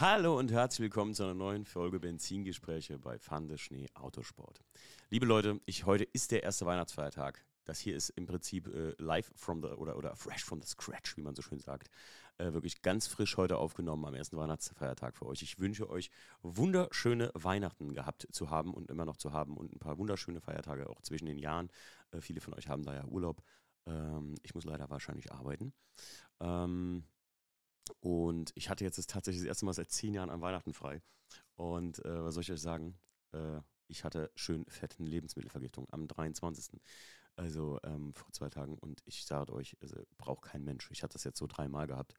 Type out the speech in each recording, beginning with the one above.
Hallo und herzlich willkommen zu einer neuen Folge Benzingespräche bei Fande Schnee Autosport. Liebe Leute, ich, heute ist der erste Weihnachtsfeiertag. Das hier ist im Prinzip äh, live from the oder, oder fresh from the scratch, wie man so schön sagt. Äh, wirklich ganz frisch heute aufgenommen am ersten Weihnachtsfeiertag für euch. Ich wünsche euch wunderschöne Weihnachten gehabt zu haben und immer noch zu haben und ein paar wunderschöne Feiertage auch zwischen den Jahren. Äh, viele von euch haben da ja Urlaub. Ähm, ich muss leider wahrscheinlich arbeiten. Ähm, und ich hatte jetzt tatsächlich das erste Mal seit zehn Jahren an Weihnachten frei. Und äh, was soll ich euch sagen? Äh, ich hatte schön fetten Lebensmittelvergiftung am 23. Also ähm, vor zwei Tagen. Und ich sage euch, also, braucht kein Mensch. Ich hatte das jetzt so dreimal gehabt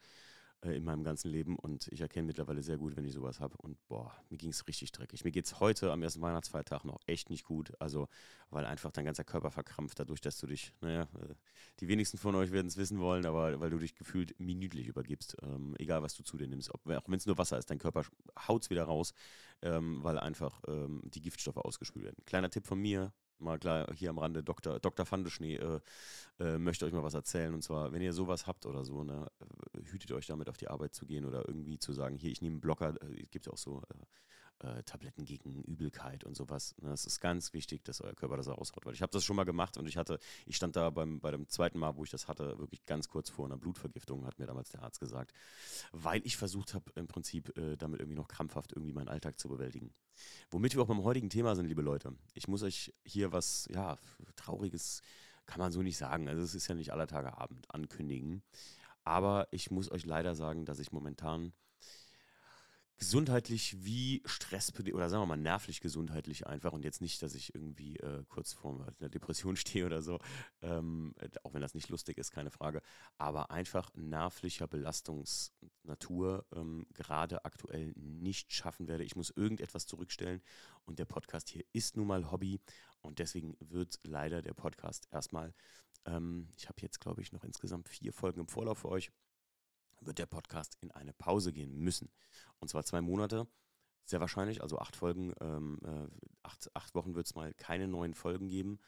äh, in meinem ganzen Leben und ich erkenne mittlerweile sehr gut, wenn ich sowas habe. Und boah, mir ging es richtig dreckig. Mir geht es heute am ersten Weihnachtsfeiertag noch echt nicht gut. Also, weil einfach dein ganzer Körper verkrampft, dadurch, dass du dich, naja, äh, die wenigsten von euch werden es wissen wollen, aber weil du dich gefühlt minütlich übergibst, ähm, egal was du zu dir nimmst. Ob, auch wenn es nur Wasser ist, dein Körper haut es wieder raus, ähm, weil einfach ähm, die Giftstoffe ausgespült werden. Kleiner Tipp von mir, mal klar hier am Rande, Dr. Dr. Fandeschnee äh, äh, möchte euch mal was erzählen. Und zwar, wenn ihr sowas habt oder so, ne, äh, hütet euch damit auf die Arbeit zu gehen oder irgendwie zu sagen, hier, ich nehme einen Blocker, äh, es gibt auch so äh, äh, Tabletten gegen Übelkeit und sowas. Ne? Es ist ganz wichtig, dass euer Körper das raushaut. Weil ich habe das schon mal gemacht und ich hatte, ich stand da beim, bei dem zweiten Mal, wo ich das hatte, wirklich ganz kurz vor einer Blutvergiftung, hat mir damals der Arzt gesagt, weil ich versucht habe, im Prinzip damit irgendwie noch krampfhaft irgendwie meinen Alltag zu bewältigen. Womit wir auch beim heutigen Thema sind, liebe Leute. Ich muss euch hier was, ja, trauriges kann man so nicht sagen. Also es ist ja nicht aller Tage Abend ankündigen. Aber ich muss euch leider sagen, dass ich momentan gesundheitlich wie stressbedingt oder sagen wir mal nervlich gesundheitlich einfach und jetzt nicht, dass ich irgendwie äh, kurz vor einer Depression stehe oder so, ähm, auch wenn das nicht lustig ist, keine Frage, aber einfach nervlicher Belastungsnatur ähm, gerade aktuell nicht schaffen werde. Ich muss irgendetwas zurückstellen und der Podcast hier ist nun mal Hobby und deswegen wird leider der Podcast erstmal, ähm, ich habe jetzt glaube ich noch insgesamt vier Folgen im Vorlauf für euch wird der Podcast in eine Pause gehen müssen. Und zwar zwei Monate. Sehr wahrscheinlich, also acht Folgen, ähm, äh, acht, acht Wochen wird es mal keine neuen Folgen geben.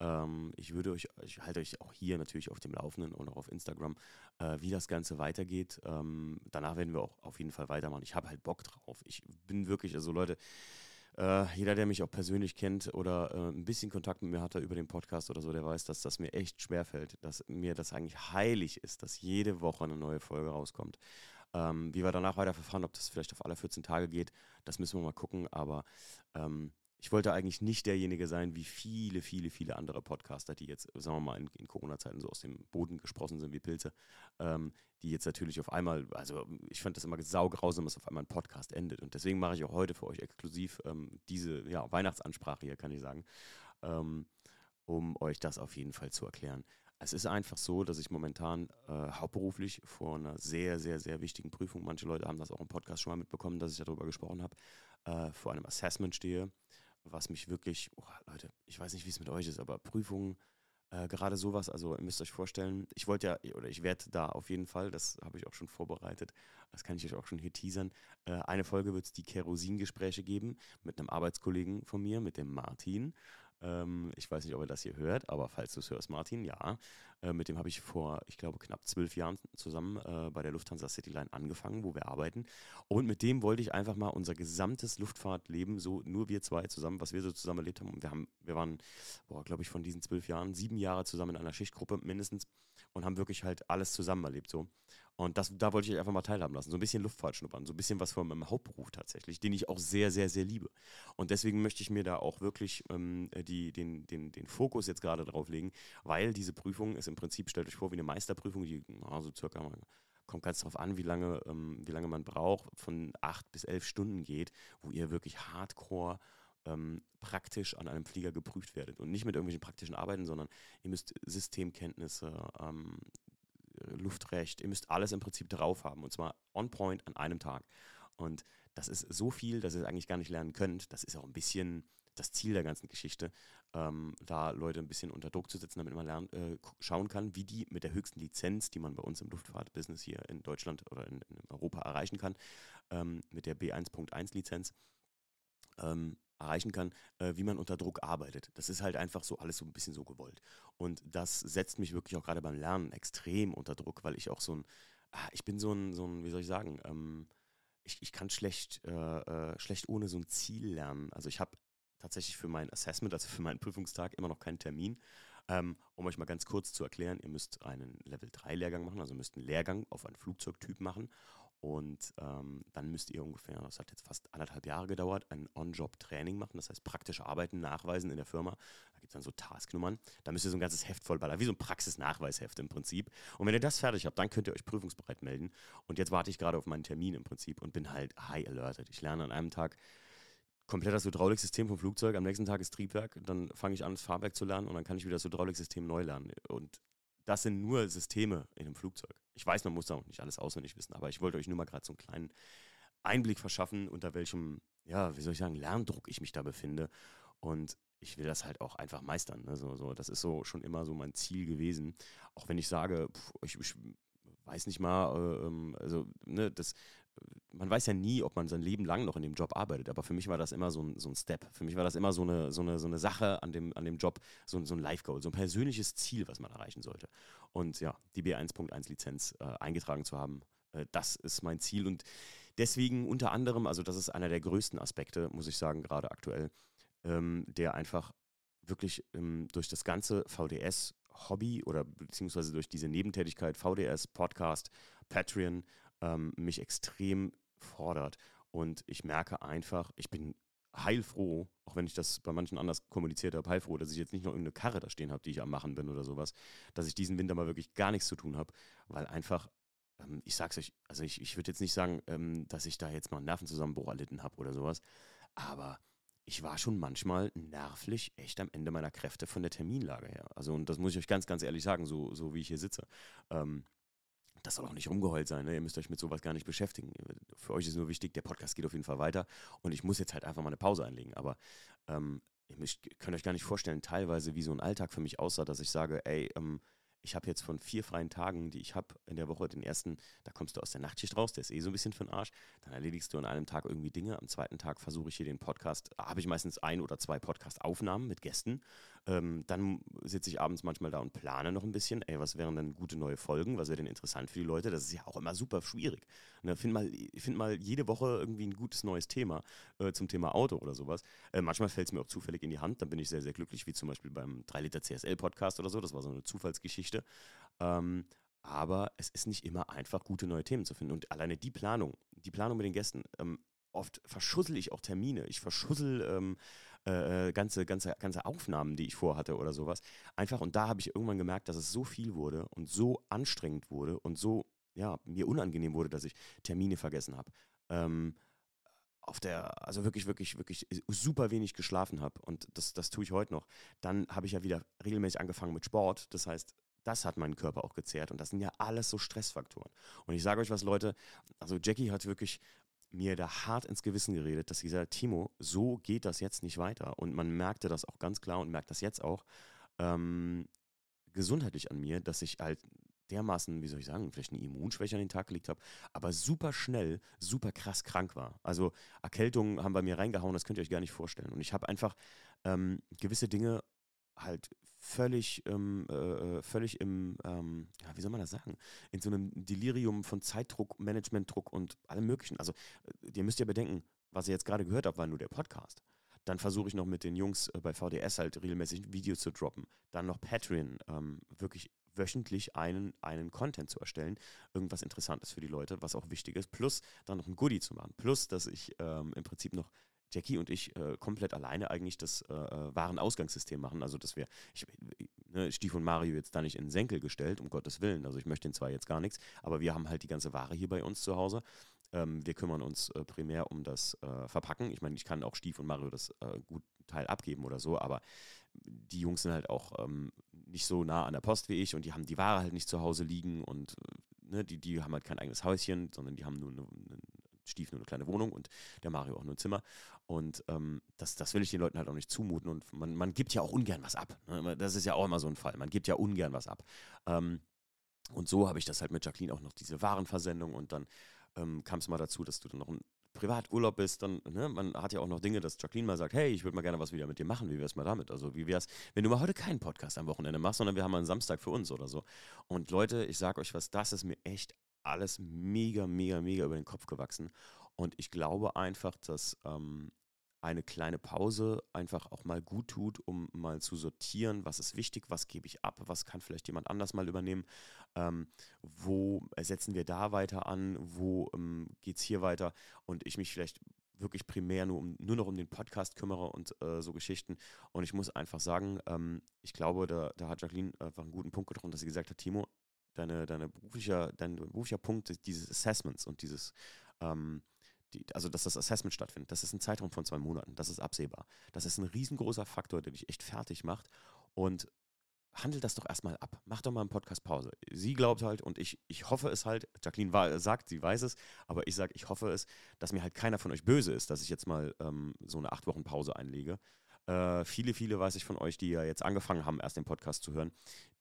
Ähm, ich würde euch, ich halte euch auch hier natürlich auf dem Laufenden und auch auf Instagram, äh, wie das Ganze weitergeht. Ähm, danach werden wir auch auf jeden Fall weitermachen. Ich habe halt Bock drauf. Ich bin wirklich, also Leute, äh, jeder, der mich auch persönlich kennt oder äh, ein bisschen Kontakt mit mir hatte über den Podcast oder so, der weiß, dass das mir echt schwerfällt, dass mir das eigentlich heilig ist, dass jede Woche eine neue Folge rauskommt. Ähm, wie wir danach weiter verfahren, ob das vielleicht auf alle 14 Tage geht, das müssen wir mal gucken, aber ähm, ich wollte eigentlich nicht derjenige sein, wie viele, viele, viele andere Podcaster, die jetzt, sagen wir mal, in, in Corona-Zeiten so aus dem Boden gesprossen sind wie Pilze, ähm, die jetzt natürlich auf einmal, also ich fand das immer saugrausam, dass auf einmal ein Podcast endet. Und deswegen mache ich auch heute für euch exklusiv ähm, diese ja, Weihnachtsansprache hier, kann ich sagen, ähm, um euch das auf jeden Fall zu erklären. Es ist einfach so, dass ich momentan äh, hauptberuflich vor einer sehr, sehr, sehr wichtigen Prüfung, manche Leute haben das auch im Podcast schon mal mitbekommen, dass ich darüber gesprochen habe, äh, vor einem Assessment stehe was mich wirklich, oh, Leute, ich weiß nicht, wie es mit euch ist, aber Prüfungen, äh, gerade sowas, also ihr müsst euch vorstellen, ich wollte ja, oder ich werde da auf jeden Fall, das habe ich auch schon vorbereitet, das kann ich euch auch schon hier teasern. Äh, eine Folge wird es die Kerosingespräche geben mit einem Arbeitskollegen von mir, mit dem Martin. Ähm, ich weiß nicht, ob er das hier hört, aber falls du es hörst, Martin, ja. Äh, mit dem habe ich vor, ich glaube, knapp zwölf Jahren zusammen äh, bei der Lufthansa Cityline angefangen, wo wir arbeiten. Und mit dem wollte ich einfach mal unser gesamtes Luftfahrtleben, so nur wir zwei zusammen, was wir so zusammen erlebt haben. Und wir haben, wir waren, glaube ich, von diesen zwölf Jahren sieben Jahre zusammen in einer Schichtgruppe mindestens und haben wirklich halt alles zusammen erlebt so. Und das, da wollte ich einfach mal teilhaben lassen. So ein bisschen Luftfahrt schnuppern, so ein bisschen was von meinem Hauptberuf tatsächlich, den ich auch sehr, sehr, sehr liebe. Und deswegen möchte ich mir da auch wirklich ähm, die, den, den, den Fokus jetzt gerade drauf legen, weil diese Prüfung ist im Prinzip, stellt euch vor, wie eine Meisterprüfung, die also circa kommt ganz darauf an, wie lange, ähm, wie lange man braucht, von acht bis elf Stunden geht, wo ihr wirklich hardcore ähm, praktisch an einem Flieger geprüft werdet. Und nicht mit irgendwelchen praktischen Arbeiten, sondern ihr müsst Systemkenntnisse, ähm, Luftrecht, ihr müsst alles im Prinzip drauf haben. Und zwar on point an einem Tag. Und das ist so viel, dass ihr es eigentlich gar nicht lernen könnt. Das ist auch ein bisschen das Ziel der ganzen Geschichte, ähm, da Leute ein bisschen unter Druck zu setzen, damit man lernen, äh, schauen kann, wie die mit der höchsten Lizenz, die man bei uns im Luftfahrtbusiness hier in Deutschland oder in, in Europa erreichen kann, ähm, mit der B1.1 Lizenz, ähm, erreichen kann, äh, wie man unter Druck arbeitet. Das ist halt einfach so alles so ein bisschen so gewollt. Und das setzt mich wirklich auch gerade beim Lernen extrem unter Druck, weil ich auch so ein, ah, ich bin so ein, so ein, wie soll ich sagen, ähm, ich, ich kann schlecht, äh, äh, schlecht ohne so ein Ziel lernen. Also ich habe tatsächlich für mein Assessment, also für meinen Prüfungstag, immer noch keinen Termin. Ähm, um euch mal ganz kurz zu erklären, ihr müsst einen Level 3 Lehrgang machen, also müsst einen Lehrgang auf einen Flugzeugtyp machen und ähm, dann müsst ihr ungefähr, das hat jetzt fast anderthalb Jahre gedauert, ein On-Job-Training machen, das heißt praktische Arbeiten nachweisen in der Firma. Da gibt es dann so Tasknummern. Da müsst ihr so ein ganzes Heft vollballern, wie so ein Praxisnachweisheft im Prinzip. Und wenn ihr das fertig habt, dann könnt ihr euch prüfungsbereit melden. Und jetzt warte ich gerade auf meinen Termin im Prinzip und bin halt high alerted. Ich lerne an einem Tag komplett das Hydrauliksystem vom Flugzeug, am nächsten Tag ist Triebwerk, dann fange ich an, das Fahrwerk zu lernen und dann kann ich wieder das Hydrauliksystem neu lernen. Und das sind nur Systeme in einem Flugzeug. Ich weiß, man muss da auch nicht alles auswendig wissen, aber ich wollte euch nur mal gerade so einen kleinen Einblick verschaffen, unter welchem, ja, wie soll ich sagen, Lerndruck ich mich da befinde. Und ich will das halt auch einfach meistern. Ne? So, so, das ist so schon immer so mein Ziel gewesen. Auch wenn ich sage, pff, ich, ich weiß nicht mal, äh, ähm, also, ne, das, man weiß ja nie, ob man sein Leben lang noch in dem Job arbeitet, aber für mich war das immer so ein, so ein Step. Für mich war das immer so eine, so eine, so eine Sache an dem, an dem Job, so, so ein Life-Goal, so ein persönliches Ziel, was man erreichen sollte. Und ja, die B1.1 Lizenz äh, eingetragen zu haben, äh, das ist mein Ziel. Und deswegen unter anderem, also das ist einer der größten Aspekte, muss ich sagen, gerade aktuell, ähm, der einfach wirklich ähm, durch das ganze VDS-Hobby oder beziehungsweise durch diese Nebentätigkeit, VDS, Podcast, Patreon, ähm, mich extrem fordert. Und ich merke einfach, ich bin heilfroh, auch wenn ich das bei manchen anders kommuniziert habe, heilfroh, dass ich jetzt nicht noch irgendeine Karre da stehen habe, die ich am Machen bin oder sowas, dass ich diesen Winter mal wirklich gar nichts zu tun habe, weil einfach, ähm, ich sag's euch, also ich, ich würde jetzt nicht sagen, ähm, dass ich da jetzt mal einen Nervenzusammenbruch erlitten habe oder sowas, aber ich war schon manchmal nervlich echt am Ende meiner Kräfte von der Terminlage her. Also, und das muss ich euch ganz, ganz ehrlich sagen, so, so wie ich hier sitze. Ähm, das soll auch nicht rumgeheult sein, ne? ihr müsst euch mit sowas gar nicht beschäftigen. Für euch ist nur wichtig, der Podcast geht auf jeden Fall weiter und ich muss jetzt halt einfach mal eine Pause einlegen. Aber ähm, ihr könnt euch gar nicht vorstellen, teilweise wie so ein Alltag für mich aussah, dass ich sage, ey, ähm, ich habe jetzt von vier freien Tagen, die ich habe in der Woche, den ersten, da kommst du aus der Nachtschicht raus, der ist eh so ein bisschen für den Arsch. Dann erledigst du an einem Tag irgendwie Dinge. Am zweiten Tag versuche ich hier den Podcast, habe ich meistens ein oder zwei Podcast-Aufnahmen mit Gästen. Ähm, dann sitze ich abends manchmal da und plane noch ein bisschen, ey, was wären denn gute neue Folgen, was wäre denn interessant für die Leute? Das ist ja auch immer super schwierig. Ne, find, mal, find mal jede Woche irgendwie ein gutes neues Thema äh, zum Thema Auto oder sowas. Äh, manchmal fällt es mir auch zufällig in die Hand, dann bin ich sehr, sehr glücklich, wie zum Beispiel beim 3 Liter CSL Podcast oder so. Das war so eine Zufallsgeschichte. Ähm, aber es ist nicht immer einfach, gute neue Themen zu finden. Und alleine die Planung, die Planung mit den Gästen, ähm, oft verschussel ich auch Termine. Ich verschussel ähm, äh, äh, ganze, ganze, ganze Aufnahmen, die ich vorhatte oder sowas. Einfach, und da habe ich irgendwann gemerkt, dass es so viel wurde und so anstrengend wurde und so, ja, mir unangenehm wurde, dass ich Termine vergessen habe. Ähm, auf der, also wirklich, wirklich, wirklich super wenig geschlafen habe und das, das tue ich heute noch. Dann habe ich ja wieder regelmäßig angefangen mit Sport. Das heißt, das hat meinen Körper auch gezehrt und das sind ja alles so Stressfaktoren. Und ich sage euch was, Leute, also Jackie hat wirklich mir da hart ins Gewissen geredet, dass hat, Timo, so geht das jetzt nicht weiter. Und man merkte das auch ganz klar und merkt das jetzt auch ähm, gesundheitlich an mir, dass ich halt dermaßen, wie soll ich sagen, vielleicht eine Immunschwäche an den Tag gelegt habe, aber super schnell, super krass krank war. Also Erkältungen haben bei mir reingehauen, das könnt ihr euch gar nicht vorstellen. Und ich habe einfach ähm, gewisse Dinge halt völlig, ähm, äh, äh, völlig im, ähm, ja, wie soll man das sagen, in so einem Delirium von Zeitdruck, Managementdruck und allem Möglichen. Also, äh, ihr müsst ja bedenken, was ihr jetzt gerade gehört habt, war nur der Podcast. Dann versuche ich noch mit den Jungs äh, bei VDS halt regelmäßig Videos zu droppen. Dann noch Patreon, ähm, wirklich wöchentlich einen, einen Content zu erstellen, irgendwas Interessantes für die Leute, was auch wichtig ist, plus dann noch ein Goodie zu machen, plus dass ich ähm, im Prinzip noch Jackie und ich äh, komplett alleine eigentlich das äh, äh Warenausgangssystem machen. Also, dass wir, ich, ne, Stief und Mario jetzt da nicht in den Senkel gestellt, um Gottes Willen. Also, ich möchte ihn zwar jetzt gar nichts, aber wir haben halt die ganze Ware hier bei uns zu Hause. Ähm, wir kümmern uns äh, primär um das äh, Verpacken. Ich meine, ich kann auch Stief und Mario das äh, gut Teil abgeben oder so, aber die Jungs sind halt auch ähm, nicht so nah an der Post wie ich und die haben die Ware halt nicht zu Hause liegen und ne, die, die haben halt kein eigenes Häuschen, sondern die haben nur eine, eine Stief nur eine kleine Wohnung und der Mario auch nur ein Zimmer. Und ähm, das, das will ich den Leuten halt auch nicht zumuten. Und man, man gibt ja auch ungern was ab. Ne? Das ist ja auch immer so ein Fall. Man gibt ja ungern was ab. Ähm, und so habe ich das halt mit Jacqueline auch noch diese Warenversendung und dann ähm, kam es mal dazu, dass du dann noch ein Privaturlaub bist, dann, ne, man hat ja auch noch Dinge, dass Jacqueline mal sagt, hey, ich würde mal gerne was wieder mit dir machen, wie wär's mal damit? Also wie wär's, wenn du mal heute keinen Podcast am Wochenende machst, sondern wir haben mal einen Samstag für uns oder so. Und Leute, ich sag euch was, das ist mir echt alles mega, mega, mega über den Kopf gewachsen. Und ich glaube einfach, dass ähm, eine kleine Pause einfach auch mal gut tut, um mal zu sortieren, was ist wichtig, was gebe ich ab, was kann vielleicht jemand anders mal übernehmen, ähm, wo setzen wir da weiter an, wo ähm, geht es hier weiter und ich mich vielleicht wirklich primär nur, um, nur noch um den Podcast kümmere und äh, so Geschichten. Und ich muss einfach sagen, ähm, ich glaube, da, da hat Jacqueline einfach einen guten Punkt getroffen, dass sie gesagt hat, Timo, deine, deine beruflicher, dein beruflicher Punkt dieses Assessments und dieses ähm, die, also dass das Assessment stattfindet, das ist ein Zeitraum von zwei Monaten, das ist absehbar. Das ist ein riesengroßer Faktor, der dich echt fertig macht und handel das doch erstmal ab. Mach doch mal einen Podcast Pause. Sie glaubt halt und ich, ich hoffe es halt, Jacqueline war, sagt, sie weiß es, aber ich sage, ich hoffe es, dass mir halt keiner von euch böse ist, dass ich jetzt mal ähm, so eine acht Wochen Pause einlege. Äh, viele, viele weiß ich von euch, die ja jetzt angefangen haben, erst den Podcast zu hören,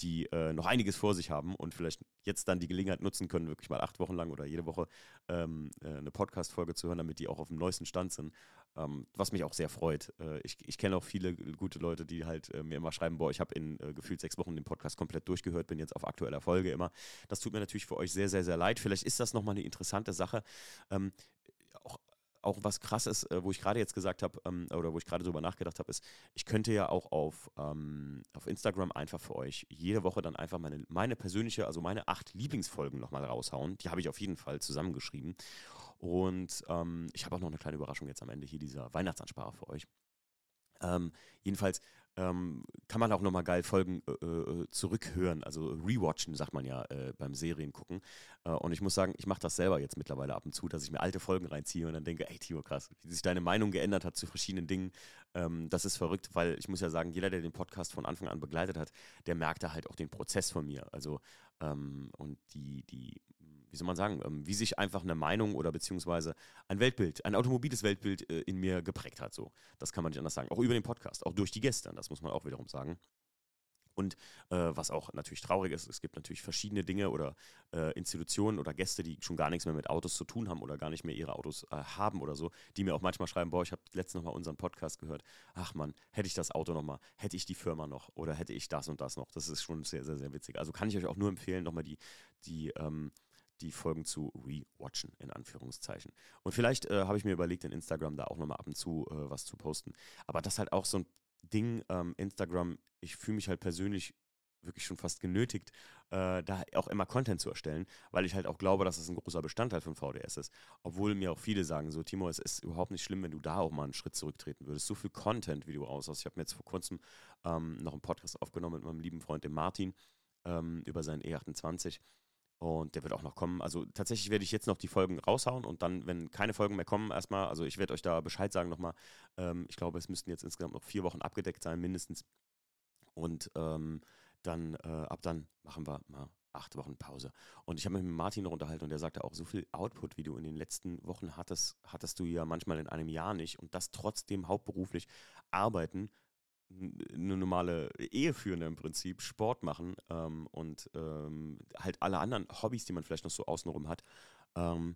die äh, noch einiges vor sich haben und vielleicht jetzt dann die Gelegenheit nutzen können, wirklich mal acht Wochen lang oder jede Woche ähm, äh, eine Podcast-Folge zu hören, damit die auch auf dem neuesten Stand sind. Ähm, was mich auch sehr freut. Äh, ich, ich kenne auch viele gute Leute, die halt äh, mir immer schreiben, boah, ich habe in äh, gefühlt sechs Wochen den Podcast komplett durchgehört, bin jetzt auf aktueller Folge immer. Das tut mir natürlich für euch sehr, sehr, sehr leid. Vielleicht ist das nochmal eine interessante Sache. Ähm, auch auch was krass ist, äh, wo ich gerade jetzt gesagt habe, ähm, oder wo ich gerade drüber nachgedacht habe, ist, ich könnte ja auch auf, ähm, auf Instagram einfach für euch jede Woche dann einfach meine, meine persönliche, also meine acht Lieblingsfolgen nochmal raushauen. Die habe ich auf jeden Fall zusammengeschrieben. Und ähm, ich habe auch noch eine kleine Überraschung jetzt am Ende hier dieser Weihnachtsansprache für euch. Ähm, jedenfalls ähm, kann man auch nochmal geil Folgen äh, äh, zurückhören, also rewatchen, sagt man ja äh, beim Serien gucken. Äh, und ich muss sagen, ich mache das selber jetzt mittlerweile ab und zu, dass ich mir alte Folgen reinziehe und dann denke, ey Timo, krass, wie sich deine Meinung geändert hat zu verschiedenen Dingen. Ähm, das ist verrückt, weil ich muss ja sagen, jeder, der den Podcast von Anfang an begleitet hat, der merkte halt auch den Prozess von mir. Also ähm, und die, die wie soll man sagen, ähm, wie sich einfach eine Meinung oder beziehungsweise ein Weltbild, ein automobiles Weltbild äh, in mir geprägt hat. So. Das kann man nicht anders sagen. Auch über den Podcast, auch durch die Gäste, das muss man auch wiederum sagen. Und äh, was auch natürlich traurig ist, es gibt natürlich verschiedene Dinge oder äh, Institutionen oder Gäste, die schon gar nichts mehr mit Autos zu tun haben oder gar nicht mehr ihre Autos äh, haben oder so, die mir auch manchmal schreiben, boah, ich habe letztens nochmal unseren Podcast gehört, ach man, hätte ich das Auto nochmal, hätte ich die Firma noch oder hätte ich das und das noch. Das ist schon sehr, sehr, sehr witzig. Also kann ich euch auch nur empfehlen, nochmal die, die ähm, die Folgen zu rewatchen, in Anführungszeichen. Und vielleicht äh, habe ich mir überlegt, in Instagram da auch nochmal ab und zu äh, was zu posten. Aber das ist halt auch so ein Ding, ähm, Instagram, ich fühle mich halt persönlich wirklich schon fast genötigt, äh, da auch immer Content zu erstellen, weil ich halt auch glaube, dass das ein großer Bestandteil von VDS ist. Obwohl mir auch viele sagen, so Timo, es ist überhaupt nicht schlimm, wenn du da auch mal einen Schritt zurücktreten würdest. So viel Content, wie du raushaust. Ich habe mir jetzt vor kurzem ähm, noch einen Podcast aufgenommen mit meinem lieben Freund, dem Martin, ähm, über seinen E28 und der wird auch noch kommen. Also tatsächlich werde ich jetzt noch die Folgen raushauen und dann, wenn keine Folgen mehr kommen, erstmal, also ich werde euch da Bescheid sagen nochmal. Ähm, ich glaube, es müssten jetzt insgesamt noch vier Wochen abgedeckt sein, mindestens. Und ähm, dann, äh, ab dann machen wir mal acht Wochen Pause. Und ich habe mich mit Martin noch unterhalten und der sagte auch, so viel Output, wie du in den letzten Wochen hattest, hattest du ja manchmal in einem Jahr nicht. Und das trotzdem hauptberuflich arbeiten, eine normale Ehe führen im Prinzip, Sport machen ähm, und ähm, halt alle anderen Hobbys, die man vielleicht noch so außenrum hat, ähm,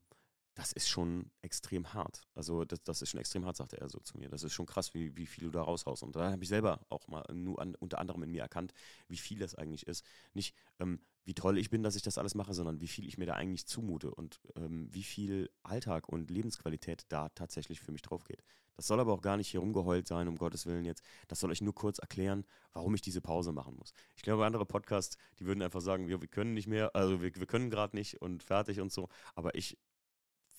das ist schon extrem hart. Also das, das ist schon extrem hart, sagte er so zu mir. Das ist schon krass, wie, wie viel du da raushaust. Und da habe ich selber auch mal nur an, unter anderem in mir erkannt, wie viel das eigentlich ist. Nicht, ähm, wie toll ich bin, dass ich das alles mache, sondern wie viel ich mir da eigentlich zumute und ähm, wie viel Alltag und Lebensqualität da tatsächlich für mich drauf geht. Das soll aber auch gar nicht hier rumgeheult sein, um Gottes Willen jetzt. Das soll euch nur kurz erklären, warum ich diese Pause machen muss. Ich glaube, andere Podcasts, die würden einfach sagen, wir, wir können nicht mehr, also wir, wir können gerade nicht und fertig und so. Aber ich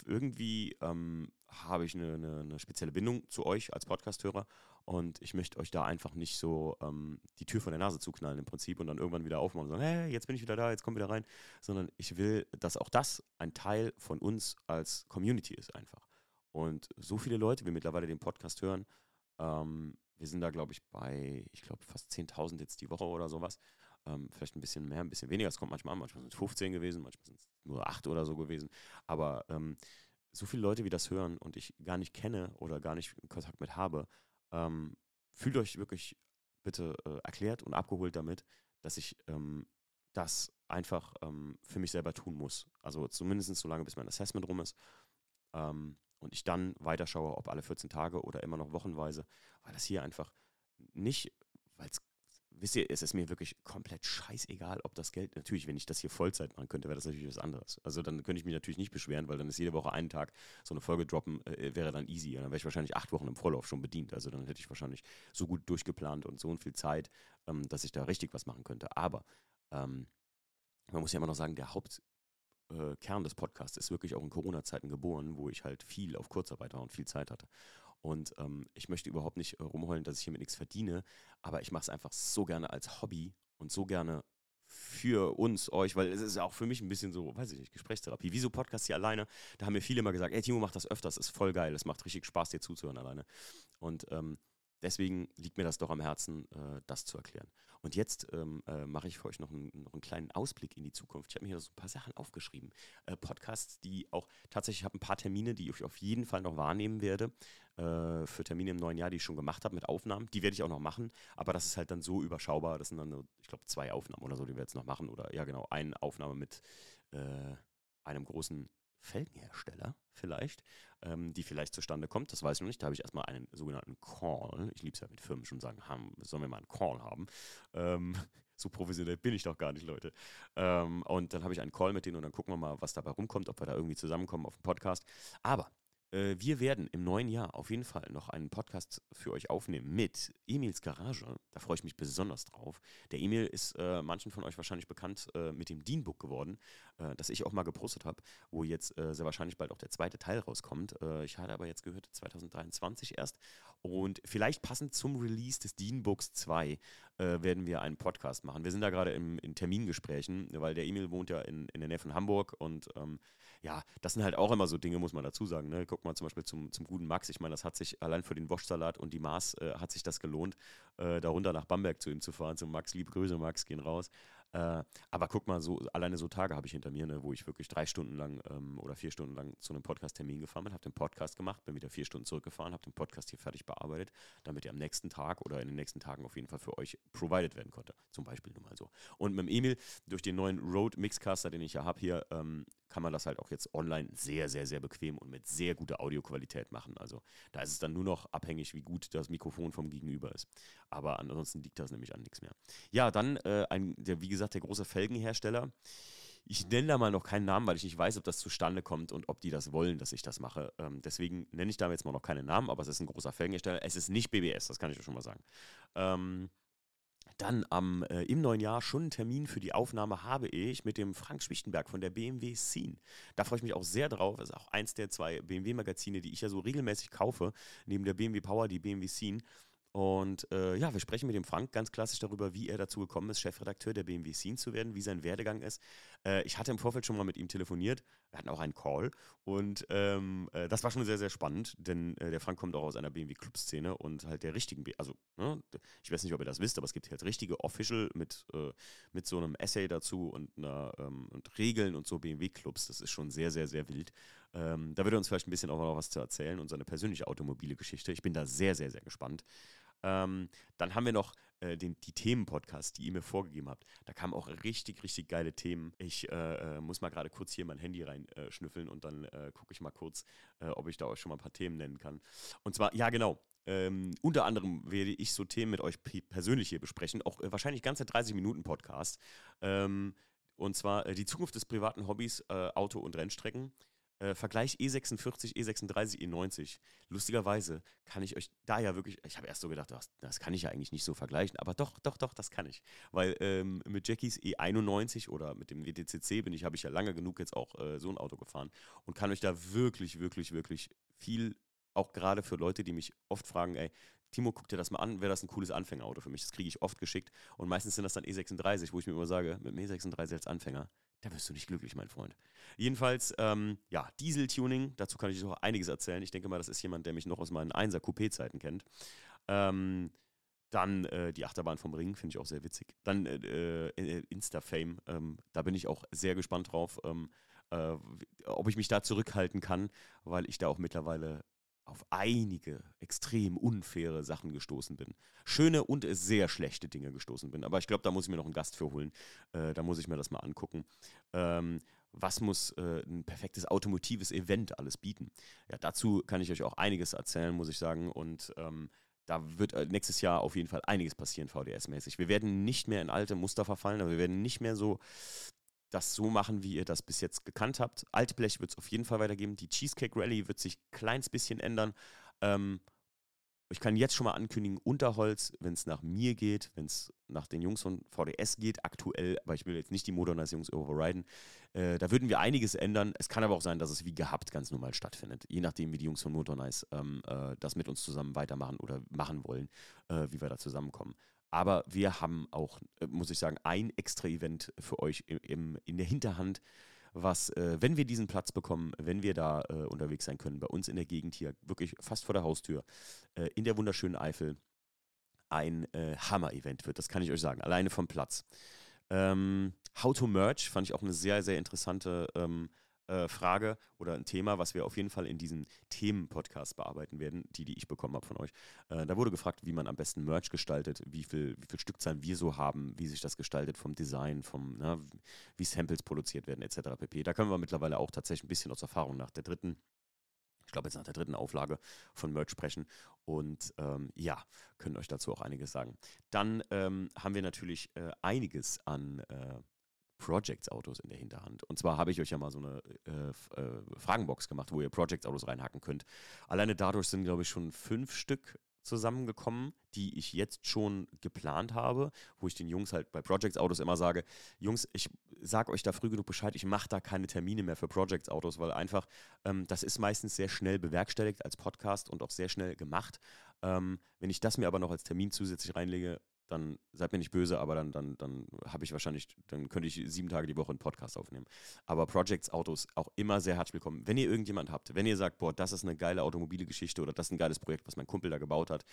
irgendwie ähm, habe ich eine, eine, eine, spezielle Bindung zu euch als Podcasthörer und ich möchte euch da einfach nicht so ähm, die Tür von der Nase zuknallen im Prinzip und dann irgendwann wieder aufmachen und sagen, hey, jetzt bin ich wieder da, jetzt komm wieder rein, sondern ich will, dass auch das ein Teil von uns als Community ist einfach. Und so viele Leute, wie mittlerweile den Podcast hören, ähm, wir sind da, glaube ich, bei, ich glaube, fast 10.000 jetzt die Woche oder sowas. Ähm, vielleicht ein bisschen mehr, ein bisschen weniger. Es kommt manchmal an, manchmal sind es 15 gewesen, manchmal sind es nur 8 oder so gewesen. Aber ähm, so viele Leute, wie das hören und ich gar nicht kenne oder gar nicht Kontakt mit habe, ähm, fühlt euch wirklich bitte äh, erklärt und abgeholt damit, dass ich ähm, das einfach ähm, für mich selber tun muss. Also zumindest so lange, bis mein Assessment rum ist. Ähm, und ich dann weiterschaue, ob alle 14 Tage oder immer noch wochenweise, weil das hier einfach nicht, weil es wisst ihr, es ist mir wirklich komplett scheißegal, ob das Geld, natürlich, wenn ich das hier Vollzeit machen könnte, wäre das natürlich was anderes. Also dann könnte ich mich natürlich nicht beschweren, weil dann ist jede Woche einen Tag so eine Folge droppen, äh, wäre dann easy. Und dann wäre ich wahrscheinlich acht Wochen im Vorlauf schon bedient. Also dann hätte ich wahrscheinlich so gut durchgeplant und so viel Zeit, ähm, dass ich da richtig was machen könnte. Aber ähm, man muss ja immer noch sagen, der Hauptkern äh, des Podcasts ist wirklich auch in Corona-Zeiten geboren, wo ich halt viel auf Kurzarbeit war und viel Zeit hatte. Und ähm, ich möchte überhaupt nicht äh, rumheulen, dass ich hiermit nichts verdiene, aber ich mache es einfach so gerne als Hobby und so gerne für uns, euch, weil es ist auch für mich ein bisschen so, weiß ich nicht, Gesprächstherapie. Wie so Podcasts hier alleine, da haben mir viele immer gesagt, ey Timo, mach das öfters, ist voll geil, es macht richtig Spaß, dir zuzuhören alleine. Und ähm, deswegen liegt mir das doch am Herzen, äh, das zu erklären. Und jetzt ähm, äh, mache ich für euch noch einen, noch einen, kleinen Ausblick in die Zukunft. Ich habe mir hier so ein paar Sachen aufgeschrieben. Äh, Podcasts, die auch tatsächlich, ich habe ein paar Termine, die ich auf jeden Fall noch wahrnehmen werde. Äh, für Termine im neuen Jahr, die ich schon gemacht habe mit Aufnahmen. Die werde ich auch noch machen. Aber das ist halt dann so überschaubar. Das sind dann, nur, ich glaube, zwei Aufnahmen oder so, die wir jetzt noch machen. Oder ja, genau, eine Aufnahme mit äh, einem großen Felgenhersteller vielleicht, ähm, die vielleicht zustande kommt. Das weiß ich noch nicht. Da habe ich erstmal einen sogenannten Call. Ich liebe es ja mit Firmen schon sagen, haben, sollen wir mal einen Call haben. Ähm, so professionell bin ich doch gar nicht, Leute. Ähm, und dann habe ich einen Call mit denen und dann gucken wir mal, was dabei rumkommt, ob wir da irgendwie zusammenkommen auf dem Podcast. Aber äh, wir werden im neuen Jahr auf jeden Fall noch einen Podcast für euch aufnehmen mit Emils Garage. Da freue ich mich besonders drauf. Der Emil ist äh, manchen von euch wahrscheinlich bekannt äh, mit dem Deanbook geworden, äh, das ich auch mal gepostet habe, wo jetzt äh, sehr wahrscheinlich bald auch der zweite Teil rauskommt. Äh, ich hatte aber jetzt gehört 2023 erst. Und vielleicht passend zum Release des Deanbooks 2 werden wir einen Podcast machen. Wir sind da gerade in Termingesprächen, weil der Emil wohnt ja in, in der Nähe von Hamburg und ähm, ja, das sind halt auch immer so Dinge, muss man dazu sagen. Ne? Guck mal zum Beispiel zum, zum guten Max. Ich meine, das hat sich allein für den Woschsalat und die Maß äh, hat sich das gelohnt, äh, darunter nach Bamberg zu ihm zu fahren. Zum Max, liebe Grüße, Max, gehen raus. Äh, aber guck mal, so alleine so Tage habe ich hinter mir, ne, wo ich wirklich drei Stunden lang ähm, oder vier Stunden lang zu einem Podcast-Termin gefahren bin, habe den Podcast gemacht, bin wieder vier Stunden zurückgefahren, habe den Podcast hier fertig bearbeitet, damit er am nächsten Tag oder in den nächsten Tagen auf jeden Fall für euch provided werden konnte. Zum Beispiel nur mal so. Und mit dem Emil, durch den neuen Rode Mixcaster, den ich ja habe hier, ähm, kann man das halt auch jetzt online sehr, sehr, sehr bequem und mit sehr guter Audioqualität machen. Also da ist es dann nur noch abhängig, wie gut das Mikrofon vom Gegenüber ist. Aber ansonsten liegt das nämlich an nichts mehr. Ja, dann äh, ein, der, wie gesagt, der große Felgenhersteller. Ich nenne da mal noch keinen Namen, weil ich nicht weiß, ob das zustande kommt und ob die das wollen, dass ich das mache. Ähm, deswegen nenne ich da jetzt mal noch keinen Namen, aber es ist ein großer Felgenhersteller. Es ist nicht BBS, das kann ich schon mal sagen. Ähm, dann am, äh, im neuen Jahr schon einen Termin für die Aufnahme habe ich mit dem Frank Schwichtenberg von der BMW Scene. Da freue ich mich auch sehr drauf. Das ist auch eins der zwei BMW-Magazine, die ich ja so regelmäßig kaufe, neben der BMW Power, die BMW Scene. Und äh, ja, wir sprechen mit dem Frank ganz klassisch darüber, wie er dazu gekommen ist, Chefredakteur der BMW Scene zu werden, wie sein Werdegang ist. Äh, ich hatte im Vorfeld schon mal mit ihm telefoniert. Wir hatten auch einen Call. Und ähm, äh, das war schon sehr, sehr spannend, denn äh, der Frank kommt auch aus einer BMW-Club-Szene und halt der richtigen, B also ne, ich weiß nicht, ob ihr das wisst, aber es gibt halt richtige Official mit, äh, mit so einem Essay dazu und, einer, ähm, und Regeln und so BMW-Clubs. Das ist schon sehr, sehr, sehr wild. Ähm, da wird er uns vielleicht ein bisschen auch noch was zu erzählen und seine persönliche automobile Geschichte. Ich bin da sehr, sehr, sehr gespannt. Ähm, dann haben wir noch äh, den, die Themen-Podcasts, die ihr mir vorgegeben habt. Da kamen auch richtig, richtig geile Themen. Ich äh, äh muss mal gerade kurz hier mein Handy reinschnüffeln äh, und dann äh, gucke ich mal kurz, äh, ob ich da euch schon mal ein paar Themen nennen kann. Und zwar, ja genau, ähm, unter anderem werde ich so Themen mit euch persönlich hier besprechen, auch wahrscheinlich ganze 30 Minuten Podcast. Ähm, und zwar die Zukunft des privaten Hobbys, Auto- und Rennstrecken. Äh, Vergleich E46, E36, E90. Lustigerweise kann ich euch da ja wirklich, ich habe erst so gedacht, das, das, kann ich ja eigentlich nicht so vergleichen, aber doch, doch, doch, das kann ich. Weil ähm, mit Jackies E91 oder mit dem WTCC bin ich, habe ich ja lange genug jetzt auch äh, so ein Auto gefahren und kann euch da wirklich, wirklich, wirklich viel, auch gerade für Leute, die mich oft fragen, ey, Timo, guck dir das mal an, wäre das ein cooles Anfängerauto für mich. Das kriege ich oft geschickt und meistens sind das dann E36, wo ich mir immer sage, mit dem E36 als Anfänger, da wirst du nicht glücklich, mein Freund. Jedenfalls, ähm, ja, Diesel-Tuning, dazu kann ich noch einiges erzählen. Ich denke mal, das ist jemand, der mich noch aus meinen 1er Coupé-Zeiten kennt. Ähm, dann äh, die Achterbahn vom Ring, finde ich auch sehr witzig. Dann äh, äh, Insta-Fame, ähm, da bin ich auch sehr gespannt drauf, ähm, äh, ob ich mich da zurückhalten kann, weil ich da auch mittlerweile auf einige extrem unfaire Sachen gestoßen bin. Schöne und sehr schlechte Dinge gestoßen bin. Aber ich glaube, da muss ich mir noch einen Gast für holen. Äh, da muss ich mir das mal angucken. Ähm, was muss äh, ein perfektes automotives Event alles bieten? Ja, dazu kann ich euch auch einiges erzählen, muss ich sagen. Und ähm, da wird äh, nächstes Jahr auf jeden Fall einiges passieren, VDS-mäßig. Wir werden nicht mehr in alte Muster verfallen, aber wir werden nicht mehr so das so machen, wie ihr das bis jetzt gekannt habt. Altblech wird es auf jeden Fall weitergeben. Die Cheesecake Rally wird sich ein kleines bisschen ändern. Ähm, ich kann jetzt schon mal ankündigen, Unterholz, wenn es nach mir geht, wenn es nach den Jungs von VDS geht, aktuell, aber ich will jetzt nicht die Modernize-Jungs overriden, äh, da würden wir einiges ändern. Es kann aber auch sein, dass es wie gehabt ganz normal stattfindet, je nachdem, wie die Jungs von Modernize ähm, äh, das mit uns zusammen weitermachen oder machen wollen, äh, wie wir da zusammenkommen. Aber wir haben auch, äh, muss ich sagen, ein extra Event für euch im, in der Hinterhand, was, äh, wenn wir diesen Platz bekommen, wenn wir da äh, unterwegs sein können, bei uns in der Gegend hier, wirklich fast vor der Haustür, äh, in der wunderschönen Eifel, ein äh, Hammer-Event wird. Das kann ich euch sagen, alleine vom Platz. Ähm, How to Merch fand ich auch eine sehr, sehr interessante ähm, äh, Frage oder ein Thema, was wir auf jeden Fall in diesem Themen-Podcast bearbeiten werden, die, die ich bekommen habe von euch. Äh, da wurde gefragt, wie man am besten Merch gestaltet, wie viel, wie viel Stückzahlen wir so haben, wie sich das gestaltet vom Design, vom, na, wie Samples produziert werden, etc. pp. Da können wir mittlerweile auch tatsächlich ein bisschen aus Erfahrung nach der dritten ich glaube jetzt nach der dritten Auflage von Merch sprechen und ähm, ja, können euch dazu auch einiges sagen. Dann ähm, haben wir natürlich äh, einiges an äh, Projects-Autos in der Hinterhand. Und zwar habe ich euch ja mal so eine äh, äh, Fragenbox gemacht, wo ihr Projects-Autos reinhacken könnt. Alleine dadurch sind, glaube ich, schon fünf Stück zusammengekommen, die ich jetzt schon geplant habe, wo ich den Jungs halt bei Projects Autos immer sage, Jungs, ich sage euch da früh genug Bescheid, ich mache da keine Termine mehr für Projects Autos, weil einfach ähm, das ist meistens sehr schnell bewerkstelligt als Podcast und auch sehr schnell gemacht. Ähm, wenn ich das mir aber noch als Termin zusätzlich reinlege, dann seid mir nicht böse, aber dann, dann, dann habe ich wahrscheinlich, dann könnte ich sieben Tage die Woche einen Podcast aufnehmen. Aber Projects Autos auch immer sehr herzlich willkommen. Wenn ihr irgendjemand habt, wenn ihr sagt, boah, das ist eine geile automobile Geschichte oder das ist ein geiles Projekt, was mein Kumpel da gebaut hat,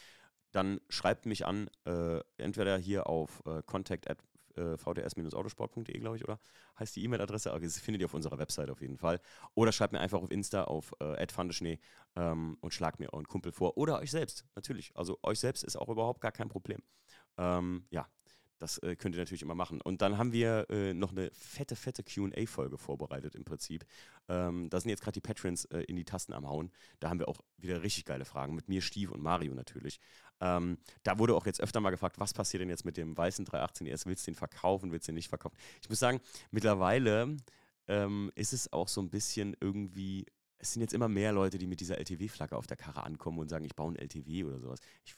dann schreibt mich an, äh, entweder hier auf äh, contact at äh, vds-autosport.de, glaube ich, oder? Heißt die E-Mail-Adresse, aber das findet ihr auf unserer Website auf jeden Fall. Oder schreibt mir einfach auf Insta auf äh, ähm, und schlagt mir euren Kumpel vor. Oder euch selbst, natürlich. Also euch selbst ist auch überhaupt gar kein Problem. Ähm, ja, das äh, könnt ihr natürlich immer machen. Und dann haben wir äh, noch eine fette, fette QA-Folge vorbereitet im Prinzip. Ähm, da sind jetzt gerade die Patrons äh, in die Tasten am Hauen. Da haben wir auch wieder richtig geile Fragen. Mit mir, Steve und Mario natürlich. Ähm, da wurde auch jetzt öfter mal gefragt, was passiert denn jetzt mit dem weißen 318 ES? Willst du den verkaufen? Willst du den nicht verkaufen? Ich muss sagen, mittlerweile ähm, ist es auch so ein bisschen irgendwie es sind jetzt immer mehr Leute, die mit dieser LTW-Flagge auf der Karre ankommen und sagen, ich baue ein LTW oder sowas. Ich,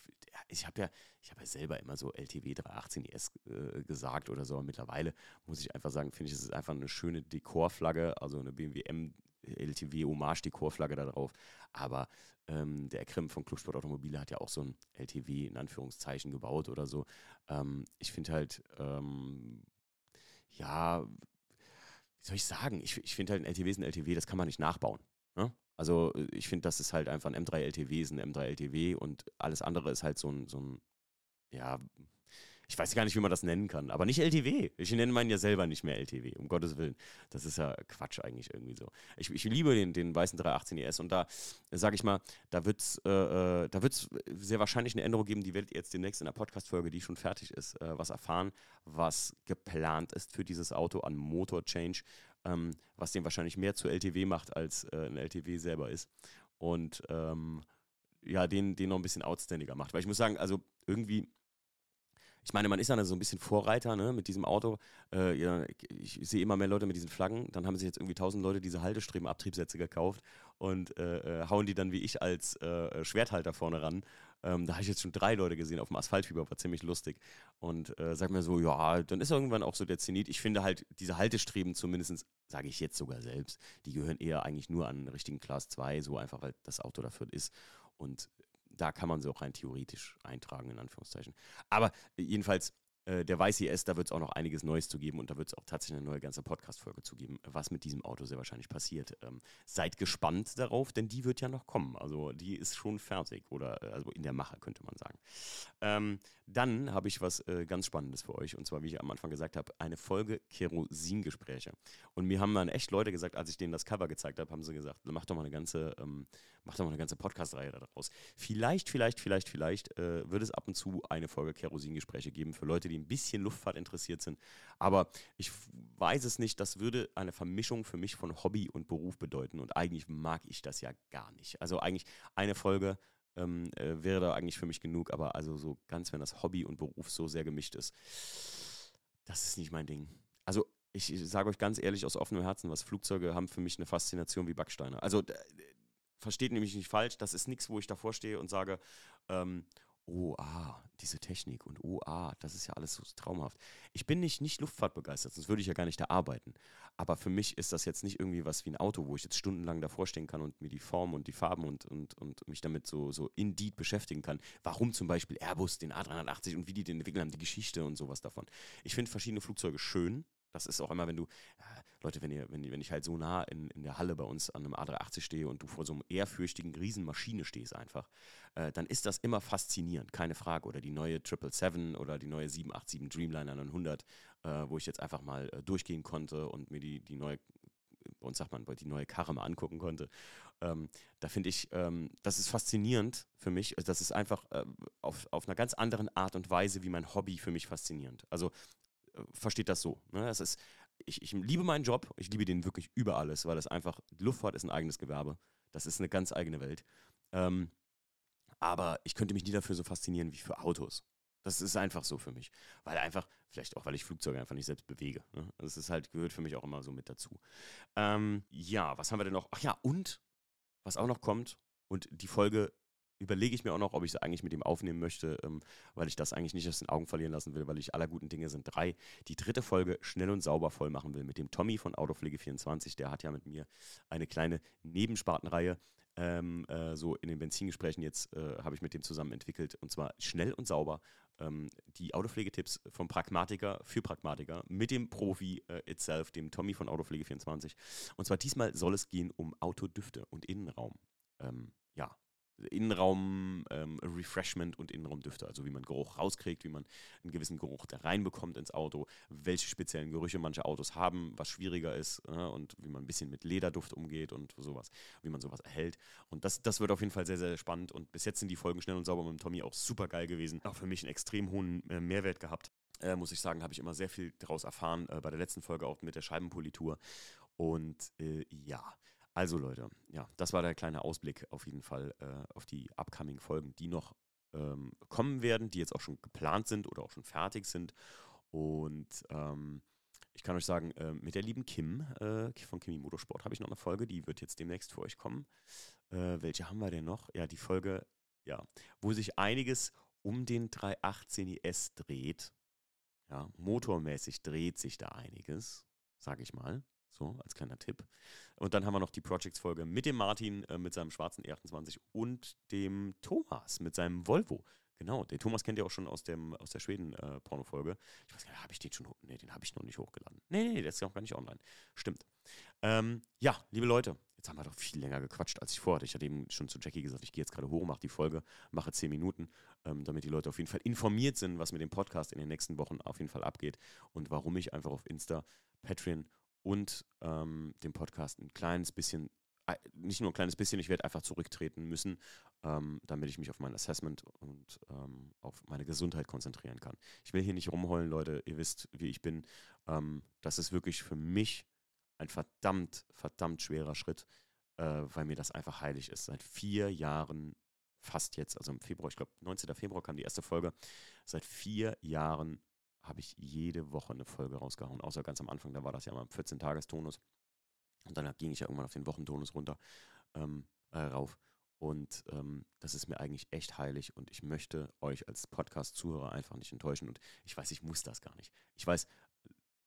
ich habe ja, ich ja selber immer so LTW 318 ES äh, gesagt oder so. mittlerweile muss ich einfach sagen, finde ich, es ist einfach eine schöne Dekorflagge, also eine BMW M LTW Hommage Dekorflagge da drauf. Aber ähm, der Ekrim von Clubsport Automobile hat ja auch so ein LTW in Anführungszeichen gebaut oder so. Ähm, ich finde halt, ähm, ja, wie soll ich sagen? Ich, ich finde halt ein LTW ist ein LTW, das kann man nicht nachbauen. Ne? Also äh, ich finde, das ist halt einfach ein M3 LTW, ist ein M3 LTW und alles andere ist halt so ein, so ein, ja, ich weiß gar nicht, wie man das nennen kann, aber nicht LTW. Ich nenne meinen ja selber nicht mehr LTW, um Gottes Willen. Das ist ja Quatsch eigentlich irgendwie so. Ich, ich liebe den, den weißen 318 ES und da sage ich mal, da wird es äh, äh sehr wahrscheinlich eine Änderung geben, die werdet ihr jetzt demnächst in der Podcast-Folge, die schon fertig ist, äh, was erfahren, was geplant ist für dieses Auto an Motor-Change ähm, was den wahrscheinlich mehr zu LTW macht, als äh, ein LTW selber ist. Und ähm, ja, den, den noch ein bisschen outstandiger macht. Weil ich muss sagen, also irgendwie ich meine, man ist dann so ein bisschen Vorreiter ne, mit diesem Auto. Äh, ja, ich sehe immer mehr Leute mit diesen Flaggen. Dann haben sich jetzt irgendwie tausend Leute diese Haltestrebenabtriebssätze gekauft und äh, äh, hauen die dann wie ich als äh, Schwerthalter vorne ran. Ähm, da habe ich jetzt schon drei Leute gesehen auf dem Asphaltfieber, war ziemlich lustig. Und äh, sag mir so, ja, dann ist irgendwann auch so der Zenit. Ich finde halt, diese Haltestreben zumindest, sage ich jetzt sogar selbst, die gehören eher eigentlich nur an einen richtigen Class 2, so einfach, weil das Auto dafür ist. Und da kann man sie auch rein theoretisch eintragen, in Anführungszeichen. Aber jedenfalls, äh, der Weiß IS, da wird es auch noch einiges Neues zu geben und da wird es auch tatsächlich eine neue ganze Podcast-Folge zu geben, was mit diesem Auto sehr wahrscheinlich passiert. Ähm, seid gespannt darauf, denn die wird ja noch kommen. Also die ist schon fertig oder äh, also in der Mache, könnte man sagen. Ähm, dann habe ich was äh, ganz Spannendes für euch und zwar, wie ich am Anfang gesagt habe, eine Folge Kerosingespräche. Und mir haben dann echt Leute gesagt, als ich denen das Cover gezeigt habe, haben sie gesagt, mach doch mal eine ganze, ähm, ganze Podcast-Reihe daraus. Vielleicht, vielleicht, vielleicht, vielleicht äh, wird es ab und zu eine Folge Kerosingespräche geben für Leute, die die ein bisschen Luftfahrt interessiert sind. Aber ich weiß es nicht, das würde eine Vermischung für mich von Hobby und Beruf bedeuten. Und eigentlich mag ich das ja gar nicht. Also eigentlich eine Folge ähm, äh, wäre da eigentlich für mich genug, aber also so ganz, wenn das Hobby und Beruf so sehr gemischt ist, das ist nicht mein Ding. Also ich sage euch ganz ehrlich aus offenem Herzen, was Flugzeuge haben für mich eine Faszination wie Backsteine. Also versteht nämlich nicht falsch, das ist nichts, wo ich davor stehe und sage, ähm, oh, ah, diese Technik und oh, ah, das ist ja alles so traumhaft. Ich bin nicht, nicht Luftfahrt sonst würde ich ja gar nicht da arbeiten. Aber für mich ist das jetzt nicht irgendwie was wie ein Auto, wo ich jetzt stundenlang davor stehen kann und mir die Form und die Farben und, und, und mich damit so, so indeed beschäftigen kann. Warum zum Beispiel Airbus, den A380 und wie die den entwickeln haben, die Geschichte und sowas davon. Ich finde verschiedene Flugzeuge schön, das ist auch immer, wenn du, äh, Leute, wenn, ihr, wenn, wenn ich halt so nah in, in der Halle bei uns an einem A380 stehe und du vor so einem ehrfürchtigen Riesenmaschine stehst einfach, äh, dann ist das immer faszinierend, keine Frage. Oder die neue 777 oder die neue 787 Dreamliner 900, äh, wo ich jetzt einfach mal äh, durchgehen konnte und mir die, die neue bei uns sagt man, die neue Karre mal angucken konnte. Ähm, da finde ich, ähm, das ist faszinierend für mich. Das ist einfach äh, auf, auf einer ganz anderen Art und Weise wie mein Hobby für mich faszinierend. Also versteht das so. Ne? Das ist, ich, ich liebe meinen Job, ich liebe den wirklich über alles, weil das einfach, Luftfahrt ist ein eigenes Gewerbe. Das ist eine ganz eigene Welt. Ähm, aber ich könnte mich nie dafür so faszinieren wie für Autos. Das ist einfach so für mich. Weil einfach, vielleicht auch, weil ich Flugzeuge einfach nicht selbst bewege. Ne? Das ist halt, gehört für mich auch immer so mit dazu. Ähm, ja, was haben wir denn noch? Ach ja, und was auch noch kommt, und die Folge überlege ich mir auch noch, ob ich es eigentlich mit ihm aufnehmen möchte, ähm, weil ich das eigentlich nicht aus den Augen verlieren lassen will, weil ich aller guten Dinge sind drei. Die dritte Folge schnell und sauber voll machen will mit dem Tommy von Autopflege24. Der hat ja mit mir eine kleine Nebenspartenreihe. Ähm, äh, so in den Benzingesprächen jetzt äh, habe ich mit dem zusammen entwickelt und zwar schnell und sauber ähm, die Autopflegetipps vom Pragmatiker für Pragmatiker mit dem Profi äh, itself, dem Tommy von Autopflege24. Und zwar diesmal soll es gehen um Autodüfte und Innenraum. Ähm, ja, Innenraum ähm, und Innenraumdüfte, also wie man Geruch rauskriegt, wie man einen gewissen Geruch da reinbekommt ins Auto, welche speziellen Gerüche manche Autos haben, was schwieriger ist äh, und wie man ein bisschen mit Lederduft umgeht und sowas, wie man sowas erhält. Und das, das wird auf jeden Fall sehr, sehr spannend und bis jetzt sind die Folgen schnell und sauber mit dem Tommy auch super geil gewesen. Auch für mich einen extrem hohen äh, Mehrwert gehabt. Äh, muss ich sagen, habe ich immer sehr viel daraus erfahren, äh, bei der letzten Folge auch mit der Scheibenpolitur. Und äh, ja, also Leute, ja, das war der kleine Ausblick auf jeden Fall äh, auf die upcoming Folgen, die noch ähm, kommen werden, die jetzt auch schon geplant sind oder auch schon fertig sind. Und ähm, ich kann euch sagen, äh, mit der lieben Kim äh, von Kimi Motorsport habe ich noch eine Folge, die wird jetzt demnächst für euch kommen. Äh, welche haben wir denn noch? Ja, die Folge, ja, wo sich einiges um den 318 IS dreht. Ja, motormäßig dreht sich da einiges, sage ich mal. So, als kleiner Tipp. Und dann haben wir noch die Projects-Folge mit dem Martin, äh, mit seinem schwarzen E28 und dem Thomas mit seinem Volvo. Genau, den Thomas kennt ihr auch schon aus, dem, aus der Schweden-Porno-Folge. Äh, ich weiß gar nicht, habe ich den schon Nee, den habe ich noch nicht hochgeladen. Nee, nee, der ist ja auch gar nicht online. Stimmt. Ähm, ja, liebe Leute, jetzt haben wir doch viel länger gequatscht, als ich vorhatte. Ich hatte eben schon zu Jackie gesagt, ich gehe jetzt gerade hoch, mache die Folge, mache zehn Minuten, ähm, damit die Leute auf jeden Fall informiert sind, was mit dem Podcast in den nächsten Wochen auf jeden Fall abgeht und warum ich einfach auf Insta, Patreon und ähm, dem Podcast ein kleines bisschen, äh, nicht nur ein kleines bisschen, ich werde einfach zurücktreten müssen, ähm, damit ich mich auf mein Assessment und ähm, auf meine Gesundheit konzentrieren kann. Ich will hier nicht rumheulen, Leute, ihr wisst, wie ich bin. Ähm, das ist wirklich für mich ein verdammt, verdammt schwerer Schritt, äh, weil mir das einfach heilig ist. Seit vier Jahren, fast jetzt, also im Februar, ich glaube 19. Februar kam die erste Folge, seit vier Jahren habe ich jede Woche eine Folge rausgehauen, außer ganz am Anfang, da war das ja mal im 14-Tages-Tonus. Und dann ging ich ja irgendwann auf den Wochentonus runter, ähm, äh, rauf. Und ähm, das ist mir eigentlich echt heilig und ich möchte euch als Podcast-Zuhörer einfach nicht enttäuschen. Und ich weiß, ich muss das gar nicht. Ich weiß,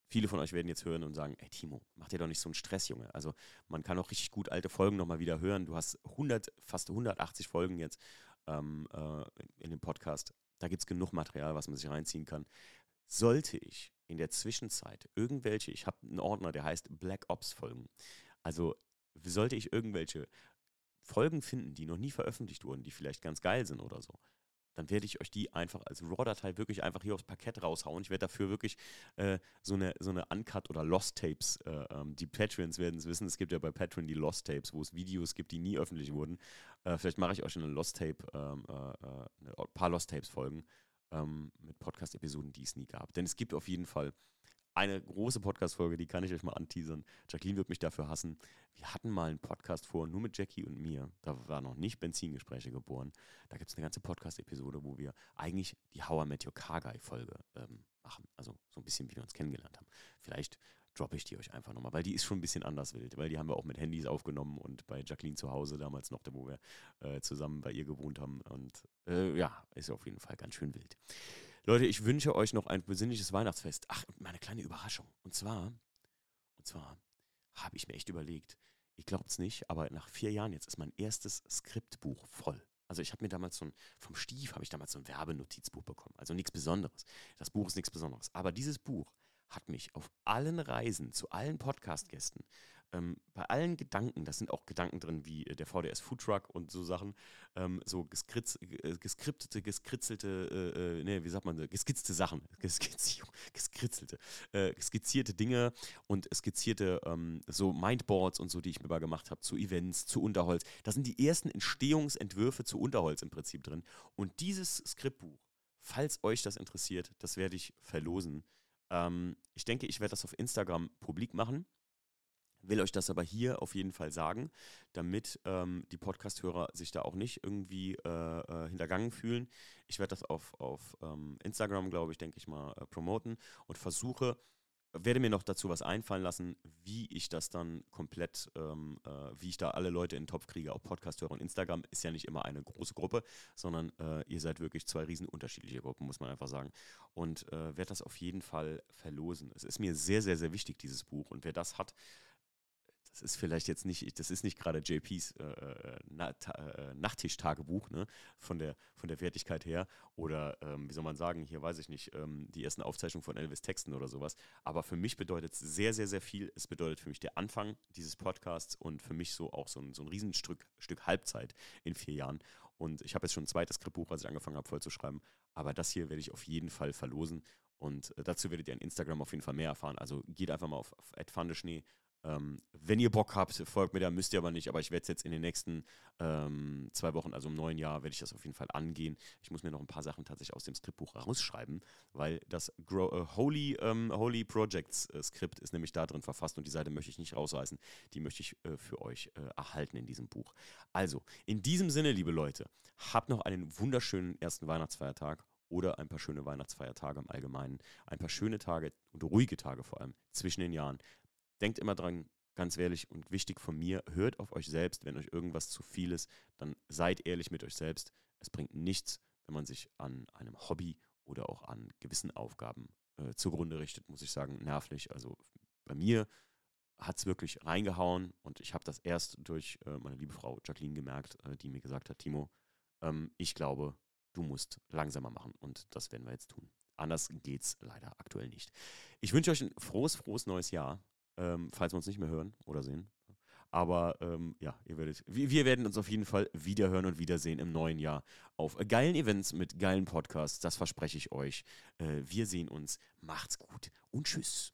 viele von euch werden jetzt hören und sagen, ey Timo, mach dir doch nicht so einen Stress, Junge. Also man kann auch richtig gut alte Folgen nochmal wieder hören. Du hast 100, fast 180 Folgen jetzt ähm, äh, in dem Podcast. Da gibt es genug Material, was man sich reinziehen kann. Sollte ich in der Zwischenzeit irgendwelche, ich habe einen Ordner, der heißt Black Ops Folgen, also sollte ich irgendwelche Folgen finden, die noch nie veröffentlicht wurden, die vielleicht ganz geil sind oder so, dann werde ich euch die einfach als RAW-Datei wirklich einfach hier aufs Parkett raushauen. Ich werde dafür wirklich äh, so, eine, so eine Uncut oder Lost Tapes, äh, ähm, die Patreons werden es wissen, es gibt ja bei Patreon die Lost Tapes, wo es Videos gibt, die nie öffentlich wurden. Äh, vielleicht mache ich euch eine Lost Tape, ähm, äh, äh, ein paar Lost Tapes Folgen ähm, mit Podcast-Episoden, die es nie gab. Denn es gibt auf jeden Fall eine große Podcast-Folge, die kann ich euch mal anteasern. Jacqueline wird mich dafür hassen. Wir hatten mal einen Podcast vor, nur mit Jackie und mir. Da war noch nicht Benzingespräche geboren. Da gibt es eine ganze Podcast-Episode, wo wir eigentlich die How I Met Your Car Guy-Folge ähm, machen. Also so ein bisschen, wie wir uns kennengelernt haben. Vielleicht droppe ich die euch einfach nochmal, weil die ist schon ein bisschen anders wild, weil die haben wir auch mit Handys aufgenommen und bei Jacqueline zu Hause damals noch, wo wir äh, zusammen bei ihr gewohnt haben. Und äh, ja, ist auf jeden Fall ganz schön wild. Leute, ich wünsche euch noch ein besinnliches Weihnachtsfest. Ach, meine kleine Überraschung. Und zwar, und zwar habe ich mir echt überlegt, ich glaube es nicht, aber nach vier Jahren jetzt ist mein erstes Skriptbuch voll. Also ich habe mir damals so ein, vom Stief habe ich damals so ein Werbenotizbuch bekommen. Also nichts Besonderes. Das Buch ist nichts Besonderes. Aber dieses Buch hat mich auf allen Reisen zu allen Podcast-Gästen, ähm, bei allen Gedanken, das sind auch Gedanken drin wie äh, der VDS Food Truck und so Sachen, ähm, so geskritz, äh, geskriptete, geskritzelte, äh, äh, nee, wie sagt man, geskitzte Sachen, Geskizz geskritzelte, äh, skizzierte Dinge und skizzierte ähm, so Mindboards und so, die ich mir mal gemacht habe, zu Events, zu Unterholz. Da sind die ersten Entstehungsentwürfe zu Unterholz im Prinzip drin. Und dieses Skriptbuch, falls euch das interessiert, das werde ich verlosen. Ähm, ich denke, ich werde das auf Instagram publik machen. Will euch das aber hier auf jeden Fall sagen, damit ähm, die Podcast-Hörer sich da auch nicht irgendwie äh, äh, hintergangen fühlen. Ich werde das auf, auf ähm, Instagram, glaube ich, denke ich mal, äh, promoten und versuche werde mir noch dazu was einfallen lassen, wie ich das dann komplett, ähm, äh, wie ich da alle Leute in den Topf kriege, auch Podcast-Hörer und Instagram ist ja nicht immer eine große Gruppe, sondern äh, ihr seid wirklich zwei riesen unterschiedliche Gruppen, muss man einfach sagen. Und äh, werde das auf jeden Fall verlosen. Es ist mir sehr, sehr, sehr wichtig, dieses Buch. Und wer das hat, das ist vielleicht jetzt nicht, das ist nicht gerade JPs äh, äh, Na, äh, Nachttischtagebuch, ne, von der, von der Wertigkeit her. Oder ähm, wie soll man sagen, hier weiß ich nicht, ähm, die ersten Aufzeichnungen von Elvis Texten oder sowas. Aber für mich bedeutet es sehr, sehr, sehr viel. Es bedeutet für mich der Anfang dieses Podcasts und für mich so auch so ein, so ein Riesenstück Stück Halbzeit in vier Jahren. Und ich habe jetzt schon ein zweites Skriptbuch, als ich angefangen habe, voll zu schreiben. Aber das hier werde ich auf jeden Fall verlosen. Und äh, dazu werdet ihr an Instagram auf jeden Fall mehr erfahren. Also geht einfach mal auf, auf Schnee ähm, wenn ihr Bock habt, folgt mir da, müsst ihr aber nicht. Aber ich werde es jetzt in den nächsten ähm, zwei Wochen, also im neuen Jahr, werde ich das auf jeden Fall angehen. Ich muss mir noch ein paar Sachen tatsächlich aus dem Skriptbuch rausschreiben, weil das Grow, äh, Holy, ähm, Holy Projects äh, Skript ist nämlich da drin verfasst und die Seite möchte ich nicht rausreißen. Die möchte ich äh, für euch äh, erhalten in diesem Buch. Also, in diesem Sinne, liebe Leute, habt noch einen wunderschönen ersten Weihnachtsfeiertag oder ein paar schöne Weihnachtsfeiertage im Allgemeinen. Ein paar schöne Tage und ruhige Tage vor allem zwischen den Jahren. Denkt immer dran, ganz ehrlich und wichtig von mir, hört auf euch selbst, wenn euch irgendwas zu viel ist, dann seid ehrlich mit euch selbst. Es bringt nichts, wenn man sich an einem Hobby oder auch an gewissen Aufgaben äh, zugrunde richtet, muss ich sagen, nervlich. Also bei mir hat es wirklich reingehauen und ich habe das erst durch äh, meine liebe Frau Jacqueline gemerkt, äh, die mir gesagt hat, Timo, ähm, ich glaube, du musst langsamer machen und das werden wir jetzt tun. Anders geht es leider aktuell nicht. Ich wünsche euch ein frohes, frohes neues Jahr ähm, falls wir uns nicht mehr hören oder sehen. Aber ähm, ja, ihr werdet, wir, werden uns auf jeden Fall wiederhören und wiedersehen im neuen Jahr auf geilen Events mit geilen Podcasts. Das verspreche ich euch. Äh, wir sehen uns. Macht's gut und tschüss.